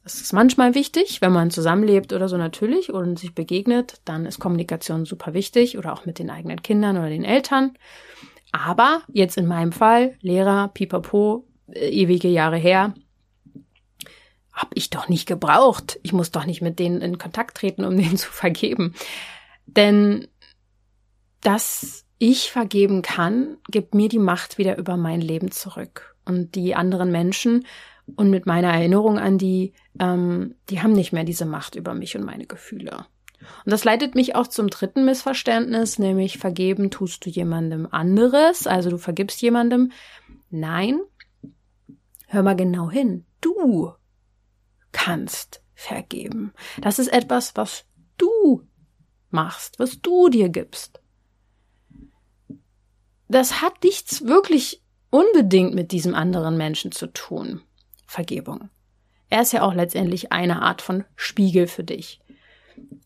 [SPEAKER 1] Das ist manchmal wichtig, wenn man zusammenlebt oder so natürlich und sich begegnet, dann ist Kommunikation super wichtig oder auch mit den eigenen Kindern oder den Eltern. Aber jetzt in meinem Fall, Lehrer, pipapo, äh, ewige Jahre her, hab ich doch nicht gebraucht. Ich muss doch nicht mit denen in Kontakt treten, um *laughs* denen zu vergeben. Denn dass ich vergeben kann, gibt mir die Macht wieder über mein Leben zurück. Und die anderen Menschen und mit meiner Erinnerung an die, ähm, die haben nicht mehr diese Macht über mich und meine Gefühle. Und das leitet mich auch zum dritten Missverständnis, nämlich vergeben tust du jemandem anderes, also du vergibst jemandem. Nein, hör mal genau hin. Du kannst vergeben. Das ist etwas, was du machst, was du dir gibst. Das hat nichts wirklich unbedingt mit diesem anderen Menschen zu tun. Vergebung. Er ist ja auch letztendlich eine Art von Spiegel für dich.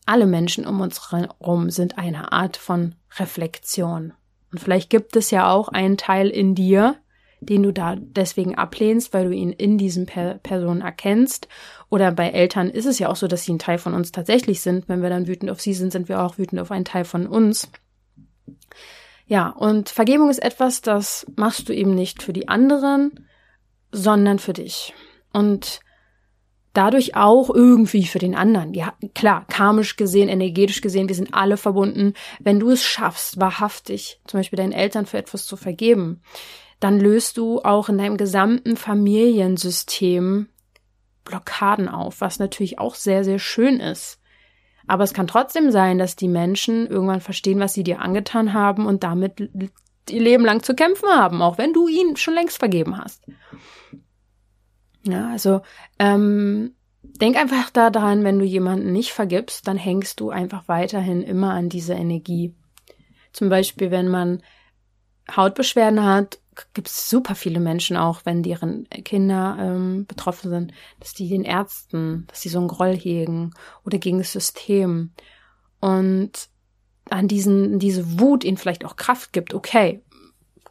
[SPEAKER 1] Alle Menschen um uns herum sind eine Art von Reflexion. Und vielleicht gibt es ja auch einen Teil in dir, den du da deswegen ablehnst, weil du ihn in diesen per Personen erkennst. Oder bei Eltern ist es ja auch so, dass sie ein Teil von uns tatsächlich sind. Wenn wir dann wütend auf sie sind, sind wir auch wütend auf einen Teil von uns. Ja, und Vergebung ist etwas, das machst du eben nicht für die anderen, sondern für dich. Und dadurch auch irgendwie für den anderen. Ja, klar, karmisch gesehen, energetisch gesehen, wir sind alle verbunden. Wenn du es schaffst, wahrhaftig, zum Beispiel deinen Eltern für etwas zu vergeben, dann löst du auch in deinem gesamten Familiensystem Blockaden auf, was natürlich auch sehr, sehr schön ist. Aber es kann trotzdem sein, dass die Menschen irgendwann verstehen, was sie dir angetan haben und damit ihr Leben lang zu kämpfen haben, auch wenn du ihnen schon längst vergeben hast. Ja, also ähm, denk einfach daran, wenn du jemanden nicht vergibst, dann hängst du einfach weiterhin immer an diese Energie. Zum Beispiel, wenn man Hautbeschwerden hat, gibt es super viele Menschen auch, wenn deren Kinder ähm, betroffen sind, dass die den Ärzten, dass sie so einen Groll hegen oder gegen das System und an diesen diese Wut ihnen vielleicht auch Kraft gibt. Okay,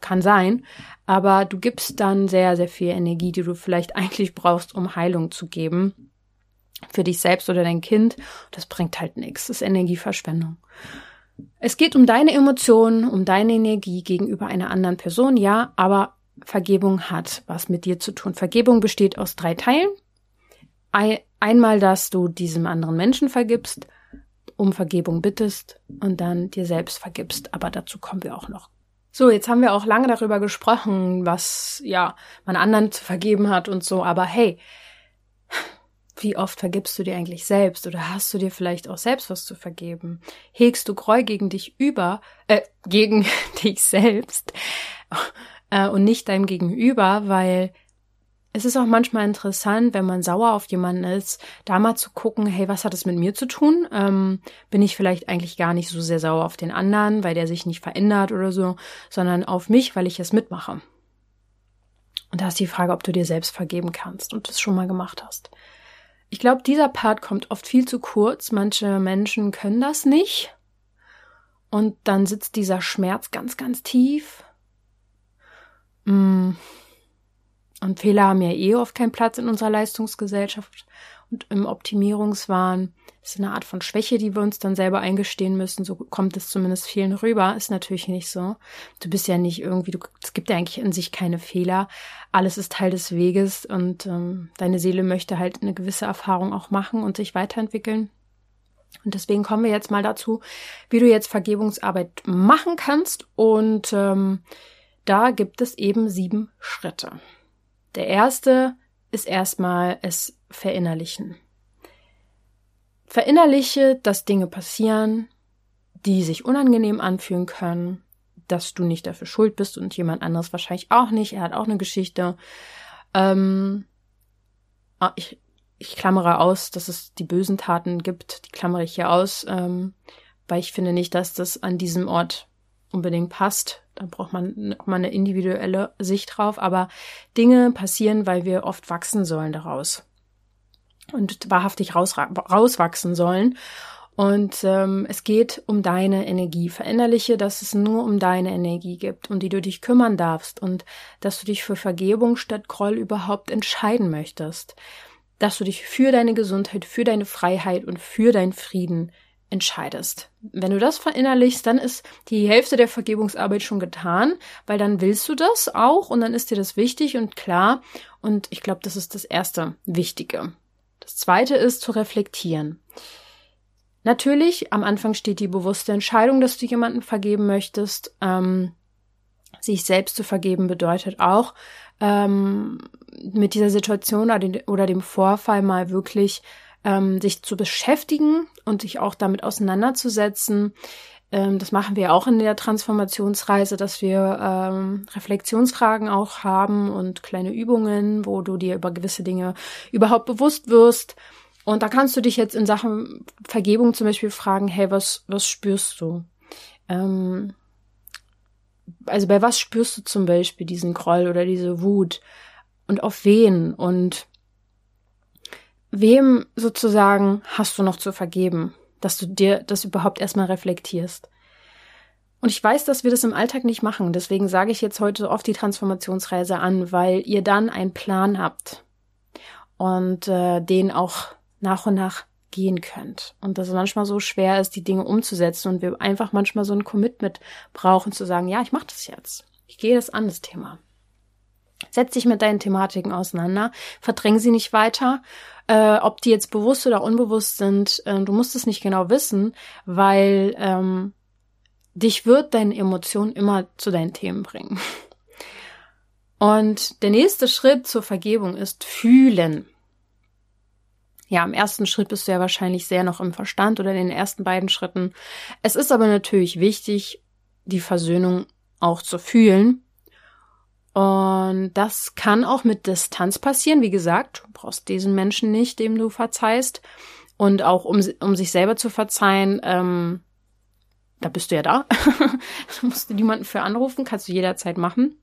[SPEAKER 1] kann sein, aber du gibst dann sehr, sehr viel Energie, die du vielleicht *laughs* eigentlich brauchst, um Heilung zu geben. Für dich selbst oder dein Kind. Das bringt halt nichts. Das ist Energieverschwendung. Es geht um deine Emotionen, um deine Energie gegenüber einer anderen Person, ja, aber Vergebung hat was mit dir zu tun. Vergebung besteht aus drei Teilen. Einmal, dass du diesem anderen Menschen vergibst, um Vergebung bittest und dann dir selbst vergibst. Aber dazu kommen wir auch noch. So, jetzt haben wir auch lange darüber gesprochen, was, ja, man anderen zu vergeben hat und so, aber hey, wie oft vergibst du dir eigentlich selbst oder hast du dir vielleicht auch selbst was zu vergeben? Hegst du Groll gegen dich über, äh, gegen *laughs* dich selbst *laughs* äh, und nicht deinem Gegenüber, weil es ist auch manchmal interessant, wenn man sauer auf jemanden ist, da mal zu gucken, hey, was hat es mit mir zu tun? Ähm, bin ich vielleicht eigentlich gar nicht so sehr sauer auf den anderen, weil der sich nicht verändert oder so, sondern auf mich, weil ich es mitmache. Und da ist die Frage, ob du dir selbst vergeben kannst und das schon mal gemacht hast. Ich glaube, dieser Part kommt oft viel zu kurz. Manche Menschen können das nicht. Und dann sitzt dieser Schmerz ganz, ganz tief. Mm. Und Fehler haben ja eh oft keinen Platz in unserer Leistungsgesellschaft. Und im Optimierungswahn. Ist eine Art von Schwäche, die wir uns dann selber eingestehen müssen. So kommt es zumindest vielen rüber. Ist natürlich nicht so. Du bist ja nicht irgendwie, du, es gibt ja eigentlich in sich keine Fehler. Alles ist Teil des Weges und ähm, deine Seele möchte halt eine gewisse Erfahrung auch machen und sich weiterentwickeln. Und deswegen kommen wir jetzt mal dazu, wie du jetzt Vergebungsarbeit machen kannst. Und ähm, da gibt es eben sieben Schritte. Der erste ist erstmal es verinnerlichen. Verinnerliche, dass Dinge passieren, die sich unangenehm anfühlen können, dass du nicht dafür schuld bist und jemand anderes wahrscheinlich auch nicht. Er hat auch eine Geschichte. Ähm, ah, ich, ich klammere aus, dass es die bösen Taten gibt. Die klammere ich hier aus, ähm, weil ich finde nicht, dass das an diesem Ort unbedingt passt. Da braucht man nochmal eine individuelle Sicht drauf. Aber Dinge passieren, weil wir oft wachsen sollen daraus. Und wahrhaftig raus, rauswachsen sollen. Und ähm, es geht um deine Energie. Verinnerliche, dass es nur um deine Energie gibt, um die du dich kümmern darfst und dass du dich für Vergebung statt Groll überhaupt entscheiden möchtest. Dass du dich für deine Gesundheit, für deine Freiheit und für deinen Frieden entscheidest. Wenn du das verinnerlichst, dann ist die Hälfte der Vergebungsarbeit schon getan, weil dann willst du das auch und dann ist dir das wichtig und klar. Und ich glaube, das ist das erste Wichtige. Das zweite ist zu reflektieren. Natürlich, am Anfang steht die bewusste Entscheidung, dass du jemanden vergeben möchtest. Ähm, sich selbst zu vergeben bedeutet auch, ähm, mit dieser Situation oder dem Vorfall mal wirklich ähm, sich zu beschäftigen und sich auch damit auseinanderzusetzen. Ähm, das machen wir auch in der Transformationsreise, dass wir ähm, Reflexionsfragen auch haben und kleine Übungen, wo du dir über gewisse Dinge überhaupt bewusst wirst. Und da kannst du dich jetzt in Sachen Vergebung zum Beispiel fragen, hey, was, was spürst du? Ähm, also bei was spürst du zum Beispiel diesen Groll oder diese Wut? Und auf wen? Und wem sozusagen hast du noch zu vergeben, dass du dir das überhaupt erstmal reflektierst. Und ich weiß, dass wir das im Alltag nicht machen. Deswegen sage ich jetzt heute oft die Transformationsreise an, weil ihr dann einen Plan habt und äh, den auch nach und nach gehen könnt. Und dass es manchmal so schwer ist, die Dinge umzusetzen und wir einfach manchmal so ein Commitment brauchen, zu sagen, ja, ich mache das jetzt. Ich gehe das an, das Thema. Setz dich mit deinen Thematiken auseinander, verdräng sie nicht weiter, äh, ob die jetzt bewusst oder unbewusst sind, äh, du musst es nicht genau wissen, weil ähm, dich wird deine Emotion immer zu deinen Themen bringen. Und der nächste Schritt zur Vergebung ist fühlen. Ja, im ersten Schritt bist du ja wahrscheinlich sehr noch im Verstand oder in den ersten beiden Schritten. Es ist aber natürlich wichtig, die Versöhnung auch zu fühlen und das kann auch mit Distanz passieren. Wie gesagt, du brauchst diesen Menschen nicht, dem du verzeihst. Und auch um, um sich selber zu verzeihen, ähm, da bist du ja da. *laughs* da musst du niemanden für anrufen, kannst du jederzeit machen.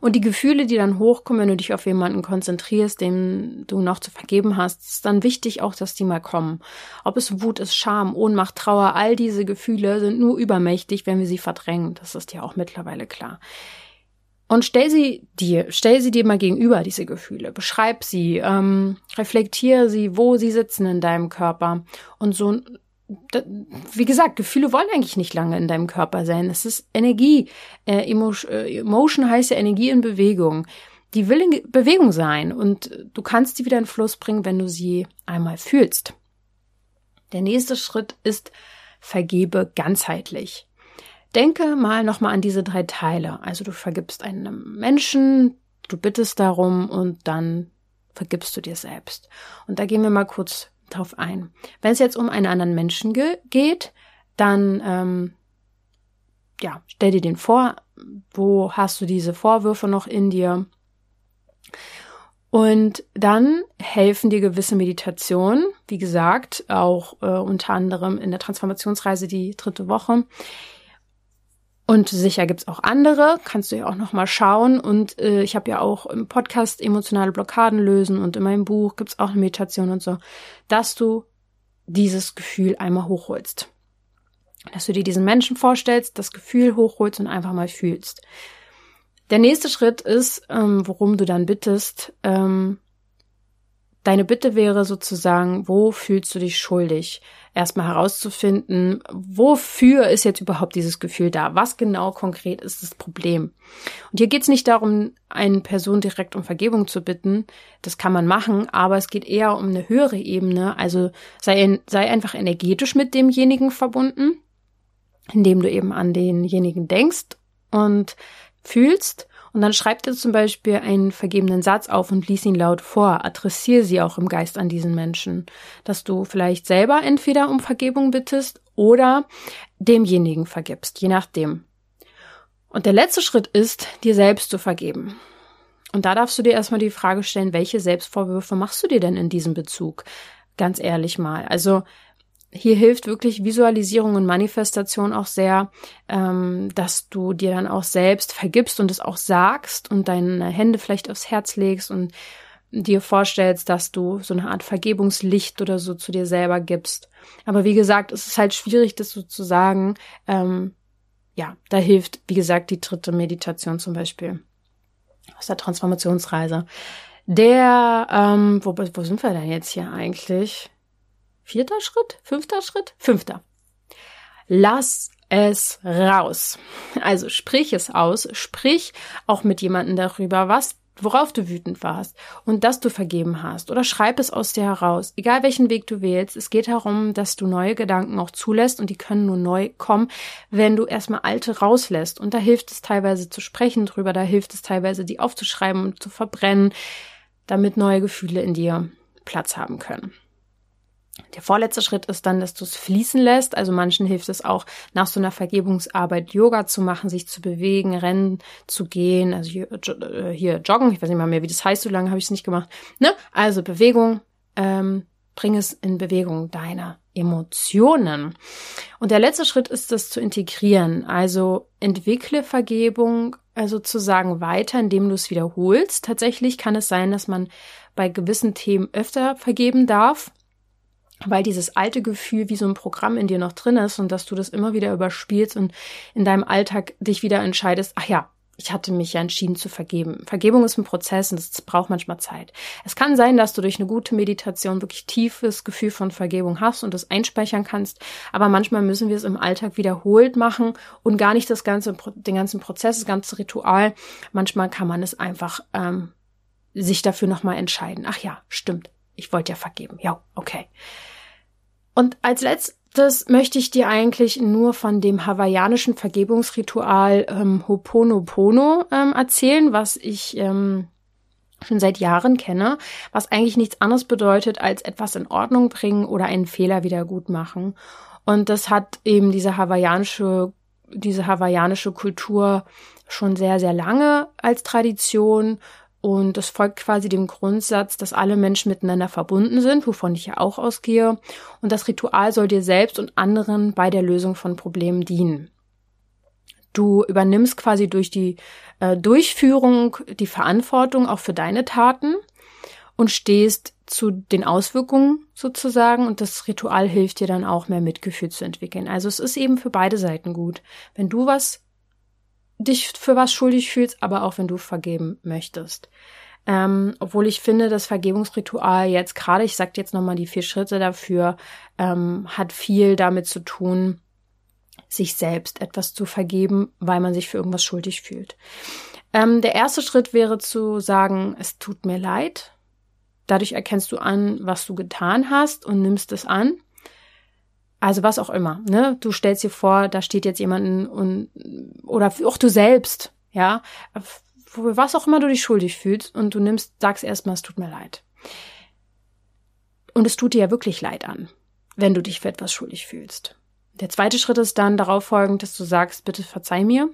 [SPEAKER 1] Und die Gefühle, die dann hochkommen, wenn du dich auf jemanden konzentrierst, dem du noch zu vergeben hast, ist dann wichtig auch, dass die mal kommen. Ob es Wut ist, Scham, Ohnmacht, Trauer, all diese Gefühle sind nur übermächtig, wenn wir sie verdrängen. Das ist ja auch mittlerweile klar. Und stell sie dir, stell sie dir mal gegenüber, diese Gefühle. Beschreib sie, ähm, reflektiere sie, wo sie sitzen in deinem Körper. Und so, wie gesagt, Gefühle wollen eigentlich nicht lange in deinem Körper sein. Es ist Energie. Äh, äh, Emotion heißt ja Energie in Bewegung. Die will in Bewegung sein und du kannst sie wieder in Fluss bringen, wenn du sie einmal fühlst. Der nächste Schritt ist, vergebe ganzheitlich. Denke mal nochmal an diese drei Teile. Also du vergibst einem Menschen, du bittest darum und dann vergibst du dir selbst. Und da gehen wir mal kurz drauf ein. Wenn es jetzt um einen anderen Menschen ge geht, dann ähm, ja, stell dir den vor, wo hast du diese Vorwürfe noch in dir? Und dann helfen dir gewisse Meditationen, wie gesagt, auch äh, unter anderem in der Transformationsreise die dritte Woche, und sicher gibt's auch andere, kannst du ja auch nochmal schauen. Und äh, ich habe ja auch im Podcast emotionale Blockaden lösen und in meinem Buch gibt's auch eine Meditation und so, dass du dieses Gefühl einmal hochholst. Dass du dir diesen Menschen vorstellst, das Gefühl hochholst und einfach mal fühlst. Der nächste Schritt ist, ähm, worum du dann bittest, ähm, Deine Bitte wäre sozusagen, wo fühlst du dich schuldig? Erstmal herauszufinden, wofür ist jetzt überhaupt dieses Gefühl da? Was genau konkret ist das Problem? Und hier geht es nicht darum, eine Person direkt um Vergebung zu bitten. Das kann man machen, aber es geht eher um eine höhere Ebene. Also sei, sei einfach energetisch mit demjenigen verbunden, indem du eben an denjenigen denkst und fühlst und dann schreib dir zum Beispiel einen vergebenen Satz auf und lies ihn laut vor. Adressiere sie auch im Geist an diesen Menschen. Dass du vielleicht selber entweder um Vergebung bittest oder demjenigen vergibst, je nachdem. Und der letzte Schritt ist, dir selbst zu vergeben. Und da darfst du dir erstmal die Frage stellen, welche Selbstvorwürfe machst du dir denn in diesem Bezug? Ganz ehrlich mal. Also hier hilft wirklich Visualisierung und Manifestation auch sehr, ähm, dass du dir dann auch selbst vergibst und es auch sagst und deine Hände vielleicht aufs Herz legst und dir vorstellst, dass du so eine Art Vergebungslicht oder so zu dir selber gibst. Aber wie gesagt, es ist halt schwierig, das so zu sagen. Ähm, ja, da hilft, wie gesagt, die dritte Meditation zum Beispiel aus der Transformationsreise. Der, ähm, wo, wo sind wir denn jetzt hier eigentlich? Vierter Schritt? Fünfter Schritt? Fünfter. Lass es raus. Also sprich es aus, sprich auch mit jemandem darüber, was worauf du wütend warst und dass du vergeben hast oder schreib es aus dir heraus. Egal welchen Weg du wählst, es geht darum, dass du neue Gedanken auch zulässt und die können nur neu kommen, wenn du erstmal alte rauslässt. Und da hilft es teilweise zu sprechen drüber, da hilft es teilweise, die aufzuschreiben und zu verbrennen, damit neue Gefühle in dir Platz haben können. Der vorletzte Schritt ist dann, dass du es fließen lässt. Also manchen hilft es auch, nach so einer Vergebungsarbeit Yoga zu machen, sich zu bewegen, rennen zu gehen, also hier, äh, joggen. Ich weiß nicht mal mehr, wie das heißt, so lange habe ich es nicht gemacht. Ne? Also Bewegung, ähm, bring es in Bewegung deiner Emotionen. Und der letzte Schritt ist, das zu integrieren. Also entwickle Vergebung sozusagen weiter, indem du es wiederholst. Tatsächlich kann es sein, dass man bei gewissen Themen öfter vergeben darf weil dieses alte Gefühl wie so ein Programm in dir noch drin ist und dass du das immer wieder überspielst und in deinem Alltag dich wieder entscheidest, ach ja, ich hatte mich ja entschieden zu vergeben. Vergebung ist ein Prozess und es braucht manchmal Zeit. Es kann sein, dass du durch eine gute Meditation wirklich tiefes Gefühl von Vergebung hast und es einspeichern kannst, aber manchmal müssen wir es im Alltag wiederholt machen und gar nicht das ganze, den ganzen Prozess, das ganze Ritual. Manchmal kann man es einfach ähm, sich dafür nochmal entscheiden. Ach ja, stimmt ich wollte ja vergeben. Ja, okay. Und als letztes möchte ich dir eigentlich nur von dem hawaiianischen Vergebungsritual ähm, Hoponopono ähm, erzählen, was ich ähm, schon seit Jahren kenne, was eigentlich nichts anderes bedeutet, als etwas in Ordnung bringen oder einen Fehler wieder gut machen. Und das hat eben diese hawaiianische, diese hawaiianische Kultur schon sehr, sehr lange als Tradition und das folgt quasi dem Grundsatz, dass alle Menschen miteinander verbunden sind, wovon ich ja auch ausgehe. Und das Ritual soll dir selbst und anderen bei der Lösung von Problemen dienen. Du übernimmst quasi durch die äh, Durchführung die Verantwortung auch für deine Taten und stehst zu den Auswirkungen sozusagen und das Ritual hilft dir dann auch mehr Mitgefühl zu entwickeln. Also es ist eben für beide Seiten gut. Wenn du was dich für was schuldig fühlst, aber auch wenn du vergeben möchtest. Ähm, obwohl ich finde, das Vergebungsritual jetzt gerade, ich sag jetzt nochmal die vier Schritte dafür, ähm, hat viel damit zu tun, sich selbst etwas zu vergeben, weil man sich für irgendwas schuldig fühlt. Ähm, der erste Schritt wäre zu sagen, es tut mir leid. Dadurch erkennst du an, was du getan hast und nimmst es an. Also was auch immer, ne? Du stellst dir vor, da steht jetzt jemanden und oder auch du selbst, ja, was auch immer du dich schuldig fühlst und du nimmst, sagst erstmal, es tut mir leid. Und es tut dir ja wirklich leid an, wenn du dich für etwas schuldig fühlst. Der zweite Schritt ist dann darauf folgend, dass du sagst, bitte verzeih mir,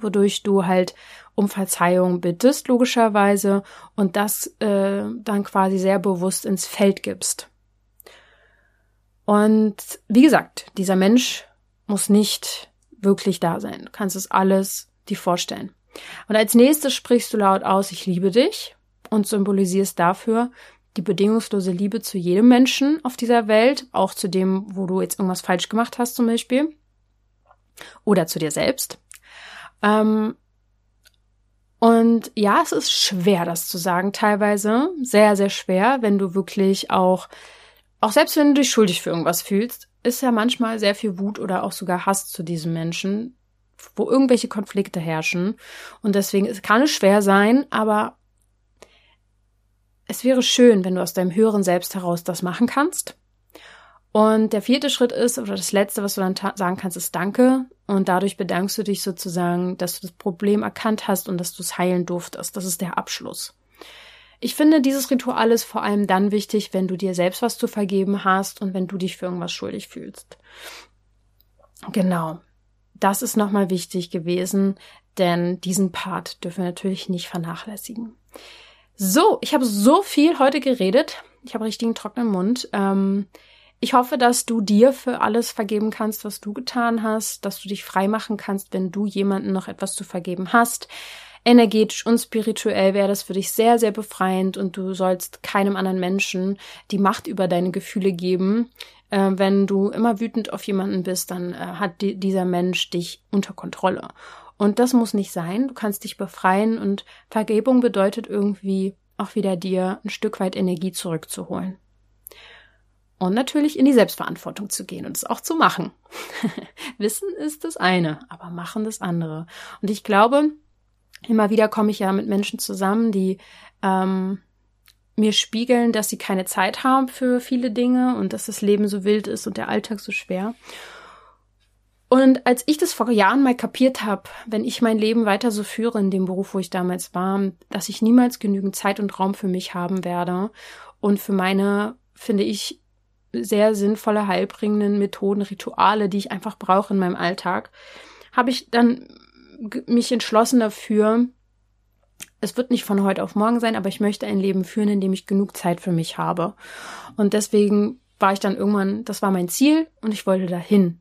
[SPEAKER 1] wodurch du halt um Verzeihung bittest, logischerweise, und das äh, dann quasi sehr bewusst ins Feld gibst. Und wie gesagt, dieser Mensch muss nicht wirklich da sein. Du kannst es alles dir vorstellen. Und als nächstes sprichst du laut aus, ich liebe dich und symbolisierst dafür die bedingungslose Liebe zu jedem Menschen auf dieser Welt, auch zu dem, wo du jetzt irgendwas falsch gemacht hast zum Beispiel. Oder zu dir selbst. Ähm, Und ja, es ist schwer, das zu sagen, teilweise. Sehr, sehr schwer, wenn du wirklich auch, auch selbst wenn du dich schuldig für irgendwas fühlst, ist ja manchmal sehr viel Wut oder auch sogar Hass zu diesem Menschen, wo irgendwelche Konflikte herrschen. Und deswegen es kann es schwer sein, aber es wäre schön, wenn du aus deinem höheren Selbst heraus das machen kannst. Und der vierte Schritt ist, oder das letzte, was du dann sagen kannst, ist Danke. Und dadurch bedankst du dich sozusagen, dass du das Problem erkannt hast und dass du es heilen durftest. Das ist der Abschluss. Ich finde, dieses Ritual ist vor allem dann wichtig, wenn du dir selbst was zu vergeben hast und wenn du dich für irgendwas schuldig fühlst. Genau. Das ist nochmal wichtig gewesen, denn diesen Part dürfen wir natürlich nicht vernachlässigen. So, ich habe so viel heute geredet. Ich habe richtigen trockenen Mund. Ähm, ich hoffe, dass du dir für alles vergeben kannst, was du getan hast, dass du dich frei machen kannst, wenn du jemanden noch etwas zu vergeben hast. Energetisch und spirituell wäre das für dich sehr, sehr befreiend und du sollst keinem anderen Menschen die Macht über deine Gefühle geben. Äh, wenn du immer wütend auf jemanden bist, dann äh, hat die, dieser Mensch dich unter Kontrolle. Und das muss nicht sein. Du kannst dich befreien und Vergebung bedeutet irgendwie auch wieder dir ein Stück weit Energie zurückzuholen. Und natürlich in die Selbstverantwortung zu gehen und es auch zu machen. *laughs* Wissen ist das eine, aber machen das andere. Und ich glaube, immer wieder komme ich ja mit Menschen zusammen, die ähm, mir spiegeln, dass sie keine Zeit haben für viele Dinge und dass das Leben so wild ist und der Alltag so schwer. Und als ich das vor Jahren mal kapiert habe, wenn ich mein Leben weiter so führe in dem Beruf, wo ich damals war, dass ich niemals genügend Zeit und Raum für mich haben werde und für meine, finde ich, sehr sinnvolle, heilbringenden Methoden, Rituale, die ich einfach brauche in meinem Alltag, habe ich dann mich entschlossen dafür, es wird nicht von heute auf morgen sein, aber ich möchte ein Leben führen, in dem ich genug Zeit für mich habe. Und deswegen war ich dann irgendwann, das war mein Ziel und ich wollte dahin.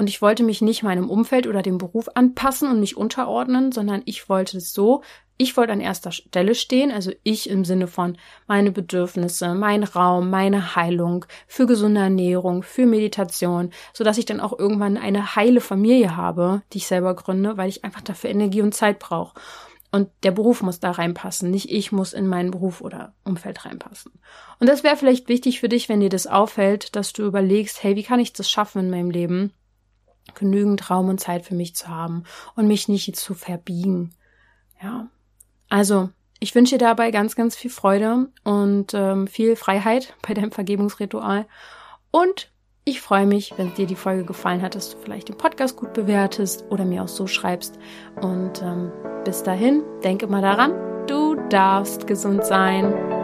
[SPEAKER 1] Und ich wollte mich nicht meinem Umfeld oder dem Beruf anpassen und mich unterordnen, sondern ich wollte es so ich wollte an erster Stelle stehen, also ich im Sinne von meine Bedürfnisse, mein Raum, meine Heilung, für gesunde Ernährung, für Meditation, so dass ich dann auch irgendwann eine heile Familie habe, die ich selber gründe, weil ich einfach dafür Energie und Zeit brauche. Und der Beruf muss da reinpassen, nicht ich muss in meinen Beruf oder Umfeld reinpassen. Und das wäre vielleicht wichtig für dich, wenn dir das auffällt, dass du überlegst, hey, wie kann ich das schaffen in meinem Leben, genügend Raum und Zeit für mich zu haben und mich nicht zu verbiegen. Ja, also, ich wünsche dir dabei ganz, ganz viel Freude und ähm, viel Freiheit *laughs* bei deinem Vergebungsritual. Und ich freue mich, wenn dir die Folge gefallen hat, dass du vielleicht den Podcast gut bewertest oder mir auch so schreibst. Und ähm, bis dahin, denke mal daran, du darfst gesund sein.